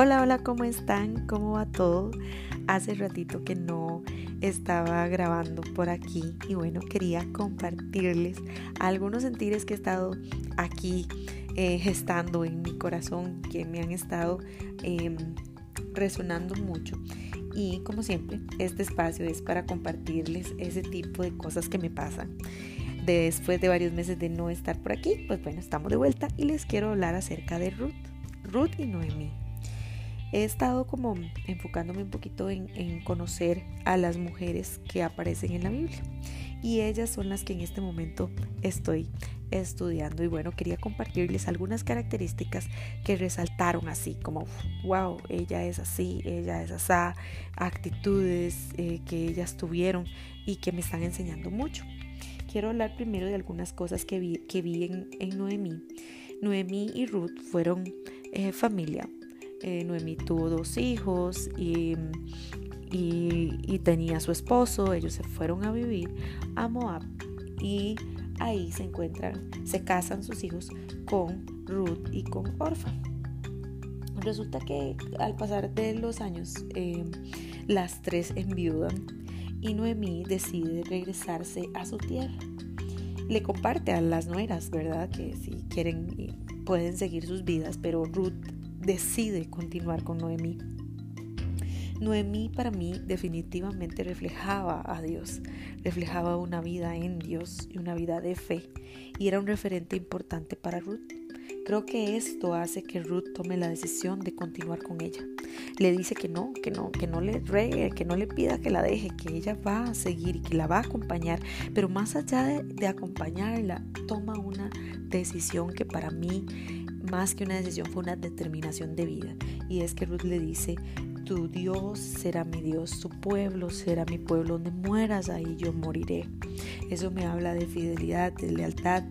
Hola, hola, ¿cómo están? ¿Cómo va todo? Hace ratito que no estaba grabando por aquí y bueno, quería compartirles algunos sentires que he estado aquí eh, gestando en mi corazón, que me han estado em, resonando mucho. Y como siempre, este espacio es para compartirles ese tipo de cosas que me pasan. Después de varios meses de no estar por aquí, pues bueno, estamos de vuelta y les quiero hablar acerca de Ruth, Ruth y Noemí he estado como enfocándome un poquito en, conocer a las mujeres que aparecen en la Biblia. Y ellas son las que en este momento estoy estudiando. Y bueno, quería compartirles algunas características que resaltaron así, como, wow, ella es así, ella es así, actitudes eh, que ellas tuvieron y que me están enseñando mucho. Quiero hablar primero de algunas cosas que vi, que vi en, Noemí. Noemí y Ruth fueron eh, familia eh, Noemí tuvo dos hijos y, y, tenía su esposo. Ellos se fueron a vivir a Moab y ahí se encuentran, se casan sus hijos con Ruth y con Orfa. Resulta que al pasar de los años, eh, las tres enviudan y Noemí decide regresarse a su tierra. Le comparte a las nueras, ¿verdad? Que si quieren pueden seguir sus vidas, pero Ruth decide continuar con Noemí. Noemí para mí definitivamente reflejaba a Dios, reflejaba una vida en Dios y una vida de fe y era un referente importante para Ruth. Creo que esto hace que Ruth tome la decisión de continuar con ella. Le dice que no, que no, que no le regue, que no le pida que la deje, que ella va a seguir y que la va a acompañar. Pero más allá de, de acompañarla, toma una decisión que para mí más que una decisión fue una determinación de vida. Y es que Ruth le dice, tu Dios será mi Dios, tu pueblo será mi pueblo, donde mueras ahí yo moriré. Eso me habla de fidelidad, de lealtad.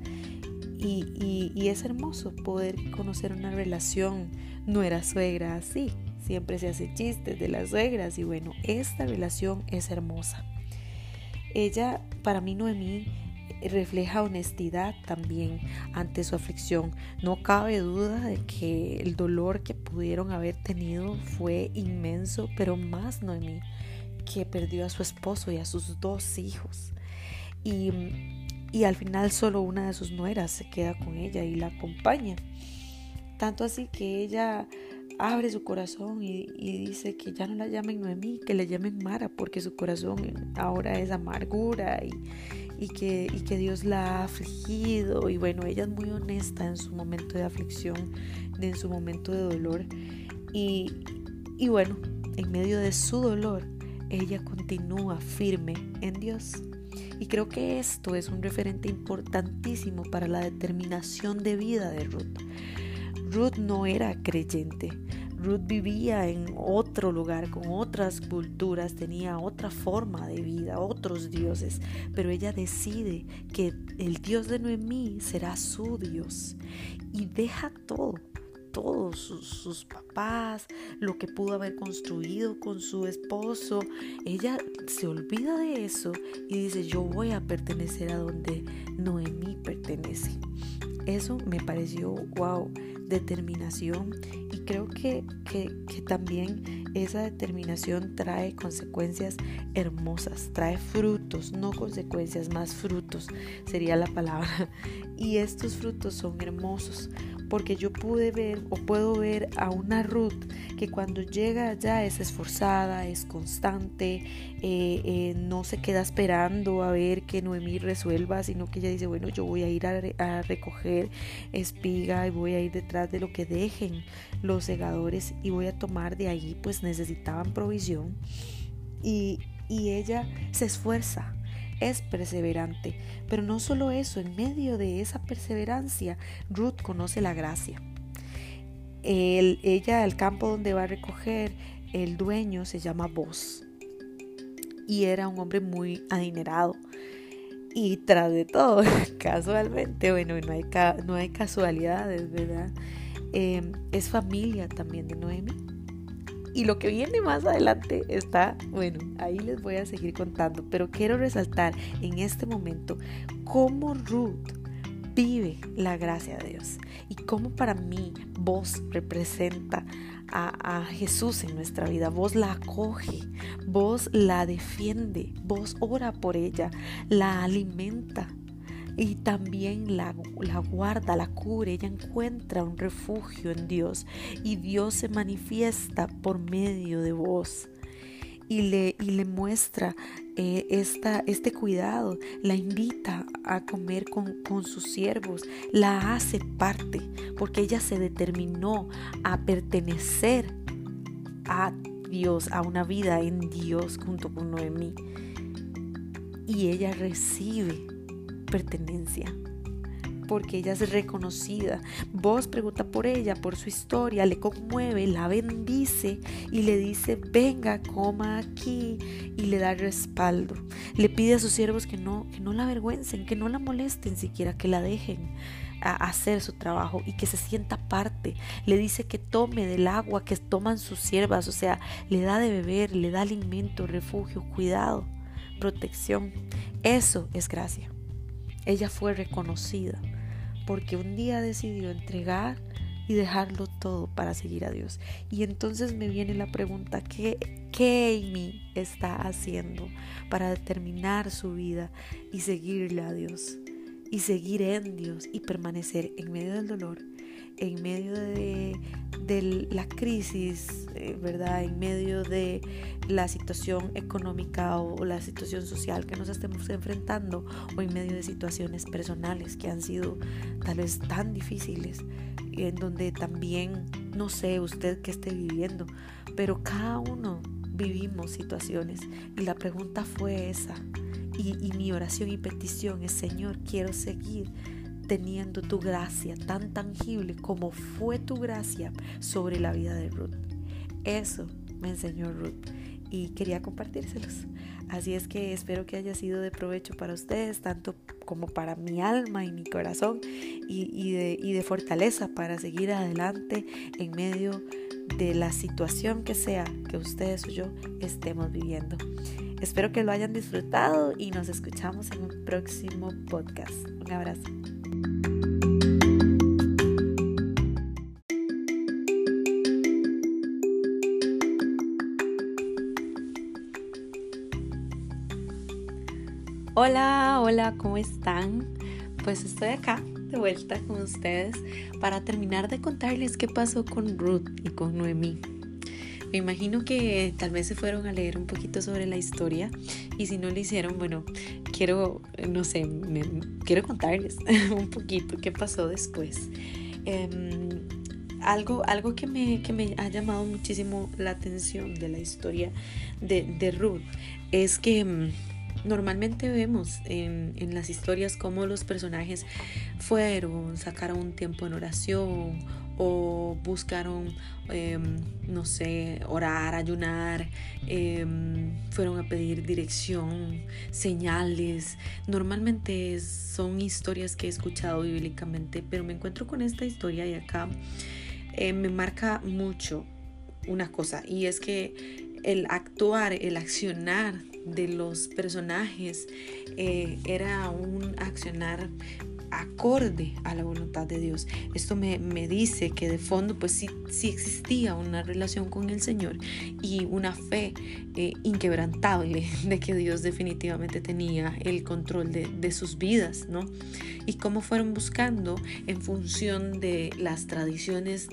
Y, y es hermoso poder conocer una relación. No era suegra así, siempre se hace chistes de las suegras y bueno, esta relación es hermosa. Ella, para mí Noemí, refleja honestidad también ante su aflicción. No cabe duda de que el dolor que pudieron haber tenido fue inmenso, pero más Noemí, que perdió a su esposo y a sus dos hijos. Y, y al final solo una de sus nueras se queda con ella y la acompaña. Tanto así que ella abre su corazón y, y, dice que ya no la llamen Noemí, que le llamen Mara, porque su corazón ahora es amargura y, y que, y que Dios la ha afligido. Y bueno, ella es muy honesta en su momento de aflicción, en su momento de dolor. Y, y bueno, en medio de su dolor, ella continúa firme en Dios. Y creo que esto es un referente importantísimo para la determinación de vida de Ruth. Ruth no era creyente, Ruth vivía en otro lugar, con otras culturas, tenía otra forma de vida, otros dioses, pero ella decide que el Dios de Noemí será su Dios y deja todo, todos sus, papás, lo que pudo haber construido con su esposo. Ella se olvida de eso y dice, yo voy a pertenecer a donde Noemí pertenece. Eso me pareció, wow, determinación y creo que, que, también esa determinación trae consecuencias hermosas, trae frutos, no consecuencias, más frutos sería la palabra. Y estos frutos son hermosos porque yo pude ver o puedo ver a una Ruth que cuando llega allá es esforzada, es constante, eh, eh, no se queda esperando a ver que Noemí resuelva, sino que ella dice, bueno, yo voy a ir a, recoger espiga y voy a ir detrás de lo que dejen los segadores y voy a tomar de ahí, pues necesitaban provisión. Y, y ella se esfuerza, es perseverante. Pero no solo eso, en medio de esa perseverancia, Ruth conoce la gracia. ella, el campo donde va a recoger, el dueño se llama Boz. Y era un hombre muy adinerado. Y tras de todo, casualmente, bueno, no hay, no hay casualidades, ¿verdad? Eh, es familia también de Noemi y lo que viene más adelante está, bueno, ahí les voy a seguir contando, pero quiero resaltar en este momento cómo Ruth vive la gracia de Dios. Y como para mí vos representa a, Jesús en nuestra vida, vos la acoge, vos la defiende, vos ora por ella, la alimenta, y también la, la, guarda, la cubre, ella encuentra un refugio en Dios y Dios se manifiesta por medio de vos y le, y le muestra eh, esta, este cuidado, la invita a comer con, con sus siervos, la hace parte, porque ella se determinó a pertenecer a Dios, a una vida en Dios junto con Noemí. Y ella recibe pertenencia porque ella es reconocida. Vos pregunta por ella, por su historia, le conmueve, la bendice y le dice, venga, coma aquí y le da respaldo. Le pide a sus siervos que no, que no la avergüencen, que no la molesten siquiera, que la dejen a hacer su trabajo y que se sienta parte. Le dice que tome del agua que toman sus siervas, o sea, le da de beber, le da alimento, refugio, cuidado, protección. Eso es gracia. Ella fue reconocida porque un día decidió entregar y dejarlo todo para seguir a Dios. Y entonces me viene la pregunta, ¿qué, qué Amy está haciendo para determinar su vida y seguirle a Dios? Y seguir en Dios y permanecer en medio del dolor, en medio de, la crisis, eh, ¿verdad? En medio de la situación económica o, la situación social que nos estemos enfrentando o en medio de situaciones personales que han sido tal vez tan difíciles, en donde también, no sé usted qué esté viviendo, pero cada uno vivimos situaciones y la pregunta fue esa. Y, y mi oración y petición es, Señor, quiero seguir teniendo tu gracia tan tangible como fue tu gracia sobre la vida de Ruth. Eso me enseñó Ruth y quería compartírselos. Así es que espero que haya sido de provecho para ustedes, tanto como para mi alma y mi corazón, y, de, y de fortaleza para seguir adelante en medio de la situación que sea que ustedes o yo estemos viviendo. Espero que lo hayan disfrutado y nos escuchamos en un próximo podcast. Un abrazo. Hola, hola, ¿cómo están? Pues estoy acá de vuelta con ustedes para terminar de contarles qué pasó con Ruth y con Noemí. Me imagino que tal vez se fueron a leer un poquito sobre la historia y si no lo hicieron, bueno, quiero, no sé, quiero contarles un poquito qué pasó después. Em, algo, algo que, me, que me ha llamado muchísimo la atención de la historia de, de Ruth es que em, Normalmente vemos en, las historias cómo los personajes fueron, sacaron un tiempo en oración o buscaron, em, no sé, orar, ayunar, em, fueron a pedir dirección, señales. Normalmente son historias que he escuchado bíblicamente, pero me encuentro con esta historia y acá eh, me marca mucho una cosa y es que el actuar, el accionar de los personajes eh, era un accionar acorde a la voluntad de Dios. Esto me, dice que de fondo pues sí, sí, existía una relación con el Señor y una fe eh, inquebrantable de que Dios definitivamente tenía el control de, sus vidas, ¿no? Y cómo fueron buscando en función de las tradiciones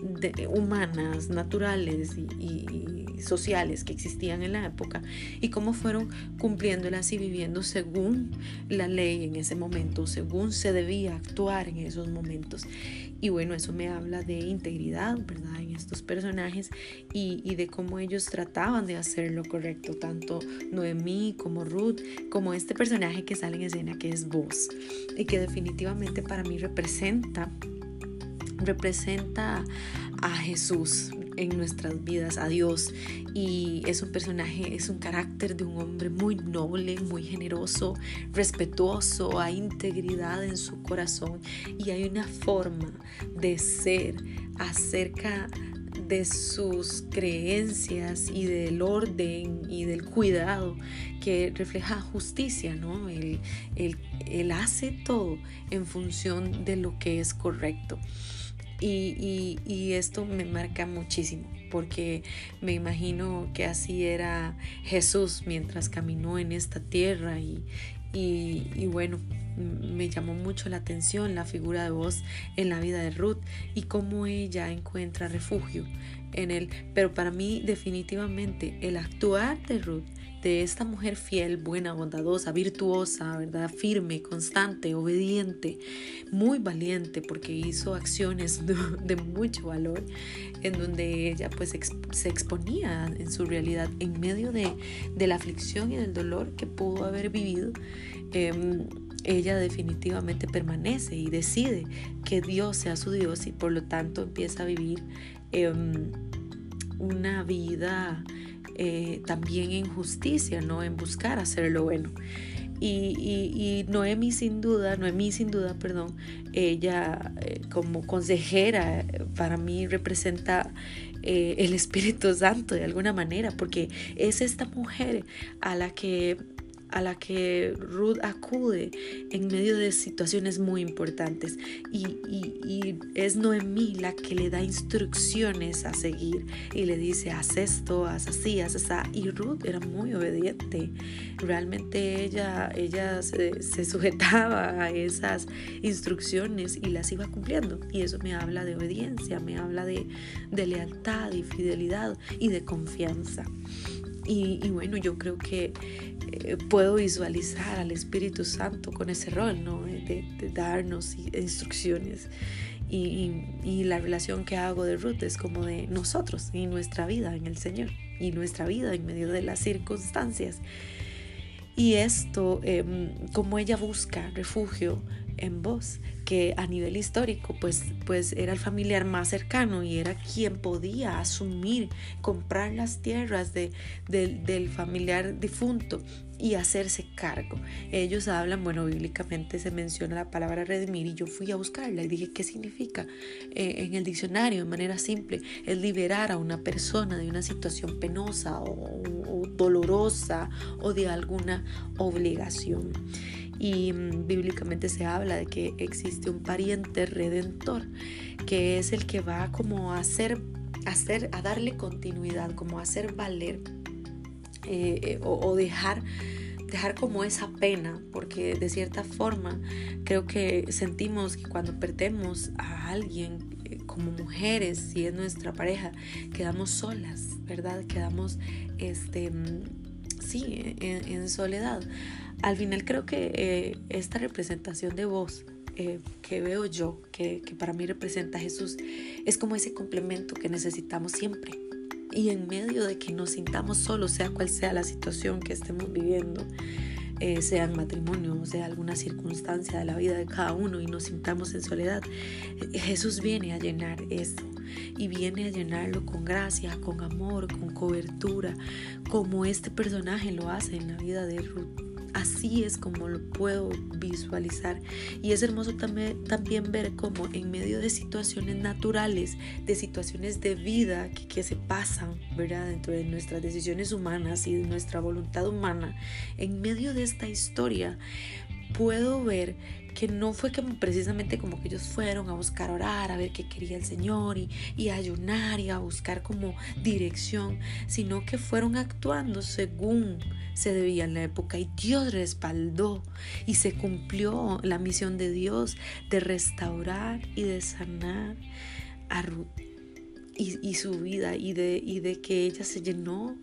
humanas, naturales y, sociales que existían en la época y cómo fueron cumpliéndolas y viviendo según la ley en ese momento, según se debía actuar en esos momentos. Y bueno, eso me habla de integridad, ¿verdad? En estos personajes y, de cómo ellos trataban de hacer lo correcto, tanto Noemí como Ruth, como este personaje que sale en escena que es vos y que definitivamente para mí representa representa a Jesús, en nuestras vidas a Dios y es un personaje, es un carácter de un hombre muy noble, muy generoso, respetuoso, hay integridad en su corazón y hay una forma de ser acerca de sus creencias y del orden y del cuidado que refleja justicia, ¿no? Él, él, hace todo en función de lo que es correcto. Y, y, esto me marca muchísimo porque me imagino que así era Jesús mientras caminó en esta tierra y, y, bueno, me llamó mucho la atención la figura de voz en la vida de Ruth y cómo ella encuentra refugio en él. Pero para mí definitivamente el actuar de Ruth de esta mujer fiel, buena, bondadosa, virtuosa, ¿verdad? Firme, constante, obediente, muy valiente porque hizo acciones de, mucho valor en donde ella pues se exponía en su realidad en medio de, la aflicción y del dolor que pudo haber vivido. Em, ella definitivamente permanece y decide que Dios sea su Dios y por lo tanto empieza a vivir em, una vida eh, también en justicia, ¿no? En buscar hacer lo bueno. Y, y, Noemi sin duda, Noemi sin duda, perdón, ella eh, como consejera para mí representa eh, el Espíritu Santo de alguna manera, porque es esta mujer a la que a la que Ruth acude en medio de situaciones muy importantes. Y, es Noemí la que le da instrucciones a seguir y le dice haz esto, haz así, haz así y Ruth era muy obediente. Realmente ella, ella se, sujetaba a esas instrucciones y las iba cumpliendo. Y eso me habla de obediencia, me habla de lealtad y fidelidad y de confianza. Y, bueno, yo creo que eh, puedo visualizar al Espíritu Santo con ese rol, ¿no? De, darnos instrucciones. Y, la relación que hago de Ruth es como de nosotros y nuestra vida en el Señor y nuestra vida en medio de las circunstancias. Y esto, em, como ella busca refugio en vos, que a nivel histórico pues, pues era el familiar más cercano y era quien podía asumir, comprar las tierras de, del familiar difunto y hacerse cargo. Ellos hablan, bueno, bíblicamente se menciona la palabra redimir y yo fui a buscarla y dije, ¿qué significa? Eh, en el diccionario, de manera simple, es liberar a una persona de una situación penosa o dolorosa o de alguna obligación y mm, bíblicamente se habla de que existe un pariente redentor que es el que va como a hacer, hacer a darle continuidad, como a hacer valer eh, eh, o, dejar dejar como esa pena, porque de cierta forma creo que sentimos que cuando perdemos a alguien eh, como mujeres, si es nuestra pareja, quedamos solas, ¿verdad? Quedamos, este, en soledad. Al final creo que eh, esta representación de voz eh, que veo yo, que, para mí representa a Jesús, es como ese complemento que necesitamos siempre. Y en medio de que nos sintamos solos, sea cual sea la situación que estemos viviendo, eh, sea en matrimonio, sea alguna circunstancia de la vida de cada uno y nos sintamos en soledad, Jesús viene a llenar eso y viene a llenarlo con gracia, con amor, con cobertura, como este personaje lo hace en la vida de Ruth. Así es como lo puedo visualizar. Y es hermoso también, ver cómo en medio de situaciones naturales, de situaciones de vida que, que se pasan, ¿verdad? Dentro de nuestras decisiones humanas y de nuestra voluntad humana, en medio de esta historia, puedo ver que no fue que precisamente como que ellos fueron a buscar orar, a ver qué quería el Señor y, y ayunar y a buscar como dirección, sino que fueron actuando según se debía en la época y Dios respaldó y se cumplió la misión de Dios de restaurar y de sanar a Ruth y, su vida y de, y de que ella se llenó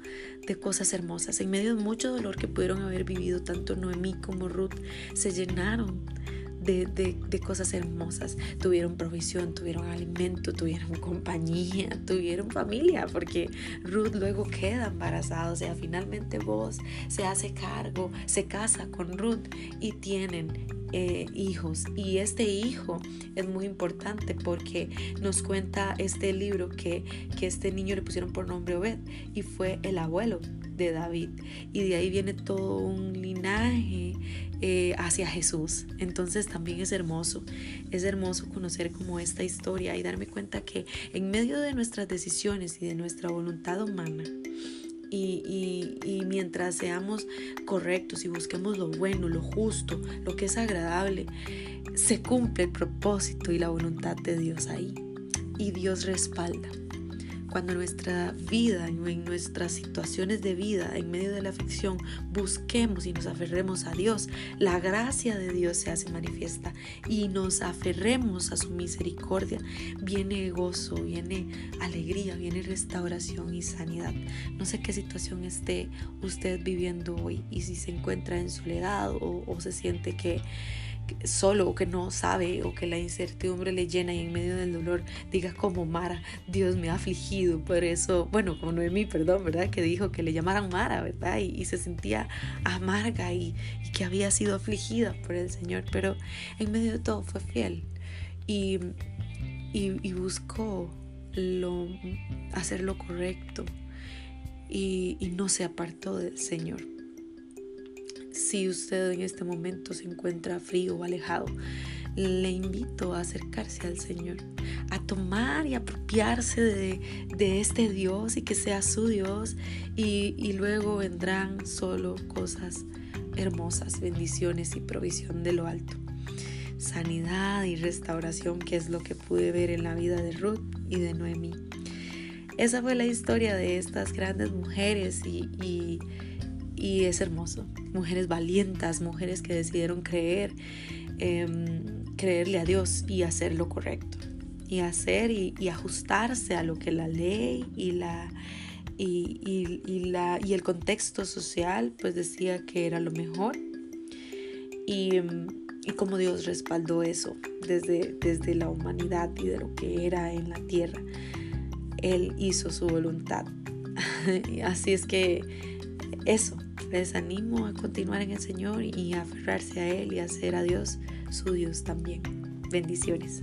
de cosas hermosas. En medio de mucho dolor que pudieron haber vivido tanto Noemí como Ruth, se llenaron de, cosas hermosas. Tuvieron provisión, tuvieron alimento, tuvieron compañía, tuvieron familia, porque Ruth luego queda embarazada. O sea, finalmente vos se hace cargo, se casa con Ruth y tienen eh, hijos. Y este hijo es muy importante porque nos cuenta este libro que, que este niño le pusieron por nombre Obed y fue el abuelo de David. Y de ahí viene todo un linaje eh, hacia Jesús. Entonces también es hermoso, es hermoso conocer como esta historia y darme cuenta que en medio de nuestras decisiones y de nuestra voluntad humana, y, y, mientras seamos correctos y busquemos lo bueno, lo justo, lo que es agradable, se cumple el propósito y la voluntad de Dios ahí. Y Dios respalda cuando nuestra vida, en nuestras situaciones de vida, en medio de la aflicción, busquemos y nos aferremos a Dios, la gracia de Dios se hace manifiesta y nos aferremos a su misericordia, viene gozo, viene alegría, viene restauración y sanidad. No sé qué situación esté usted viviendo hoy y si se encuentra en soledad o, o se siente que solo o que no sabe o que la incertidumbre le llena y en medio del dolor diga como Mara, Dios me ha afligido, por eso, bueno, como Noemí, perdón, ¿verdad? Que dijo que le llamaran Mara, ¿verdad? Y, se sentía amarga y, que había sido afligida por el Señor, pero en medio de todo fue fiel y, y buscó lo, hacer lo correcto y no se apartó del Señor. Si usted en este momento se encuentra frío o alejado, le invito a acercarse al Señor, a tomar y apropiarse de, este Dios y que sea su Dios y, luego vendrán solo cosas hermosas, bendiciones y provisión de lo alto. Sanidad y restauración, que es lo que pude ver en la vida de Ruth y de Noemí. Esa fue la historia de estas grandes mujeres y es hermoso. Mujeres valientas, mujeres que decidieron creer, em, creerle a Dios y hacer lo correcto. Y hacer y, ajustarse a lo que la ley y la, y, la, y el contexto social pues decía que era lo mejor. Y, y como Dios respaldó eso desde, desde la humanidad y de lo que era en la tierra. Él hizo su voluntad. Así es que eso, les animo a continuar en el Señor y a aferrarse a Él y a hacer a Dios su Dios también. Bendiciones.